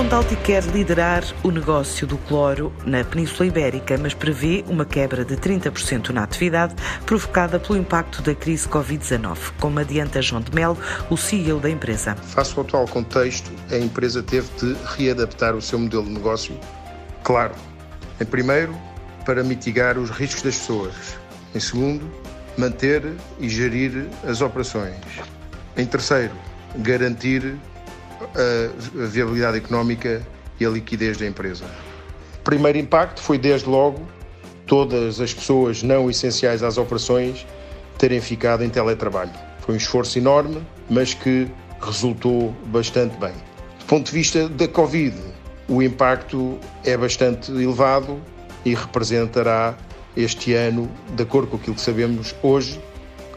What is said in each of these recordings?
A Bondalti quer liderar o negócio do cloro na Península Ibérica, mas prevê uma quebra de 30% na atividade provocada pelo impacto da crise Covid-19, como adianta João de Melo, o CEO da empresa. Face ao atual contexto, a empresa teve de readaptar o seu modelo de negócio. Claro, em primeiro, para mitigar os riscos das pessoas. Em segundo, manter e gerir as operações. Em terceiro, garantir a viabilidade económica e a liquidez da empresa. O primeiro impacto foi, desde logo, todas as pessoas não essenciais às operações terem ficado em teletrabalho. Foi um esforço enorme, mas que resultou bastante bem. Do ponto de vista da Covid, o impacto é bastante elevado e representará este ano, de acordo com aquilo que sabemos hoje,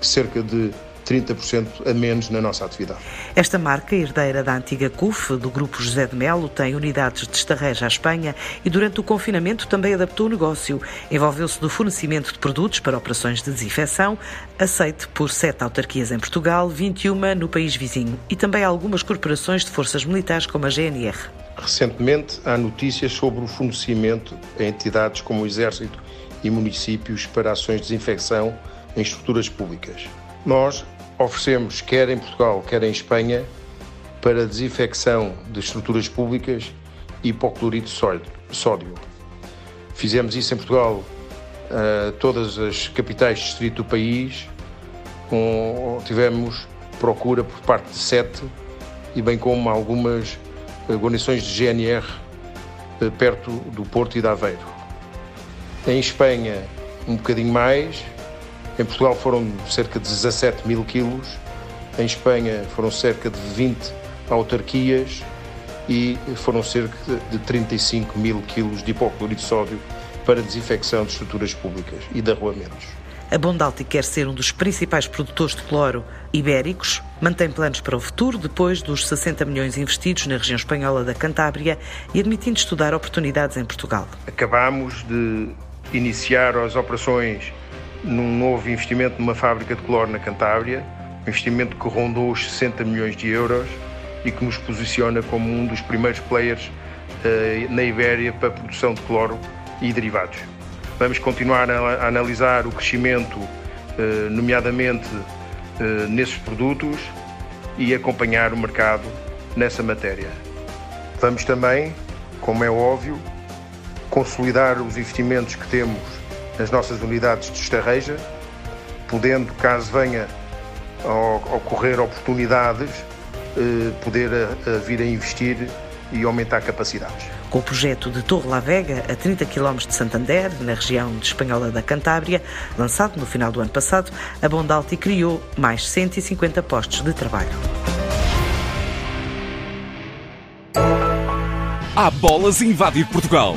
cerca de 30% a menos na nossa atividade. Esta marca, herdeira da antiga CUF, do Grupo José de Melo, tem unidades de Estarreja à Espanha e durante o confinamento também adaptou o negócio. Envolveu-se do fornecimento de produtos para operações de desinfecção, aceite por sete autarquias em Portugal, 21 no país vizinho e também algumas corporações de forças militares como a GNR. Recentemente há notícias sobre o fornecimento a entidades como o Exército e municípios para ações de desinfecção em estruturas públicas. Nós oferecemos, quer em Portugal, quer em Espanha, para desinfecção de estruturas públicas, hipoclorito de sódio. Fizemos isso em Portugal, uh, todas as capitais de distrito do país, com, tivemos procura por parte de sete e bem como algumas guarnições de GNR uh, perto do Porto e de Aveiro. Em Espanha, um bocadinho mais, em Portugal foram cerca de 17 mil quilos, em Espanha foram cerca de 20 autarquias e foram cerca de 35 mil quilos de hipoclorito de sódio para desinfecção de estruturas públicas e de arruamentos. A Bondalti quer ser um dos principais produtores de cloro ibéricos, mantém planos para o futuro depois dos 60 milhões investidos na região espanhola da Cantábria e admitindo estudar oportunidades em Portugal. Acabamos de iniciar as operações num novo investimento numa fábrica de cloro na Cantábria, um investimento que rondou os 60 milhões de euros e que nos posiciona como um dos primeiros players uh, na Ibéria para a produção de cloro e derivados. Vamos continuar a, a analisar o crescimento, uh, nomeadamente uh, nesses produtos, e acompanhar o mercado nessa matéria. Vamos também, como é óbvio, consolidar os investimentos que temos nas nossas unidades de estarreja, podendo, caso venha a ocorrer oportunidades, eh, poder a, a vir a investir e aumentar capacidades. Com o projeto de Torre La Vega, a 30 km de Santander, na região de Espanhola da Cantábria, lançado no final do ano passado, a Bondalti criou mais 150 postos de trabalho. Há bolas a invadir Portugal.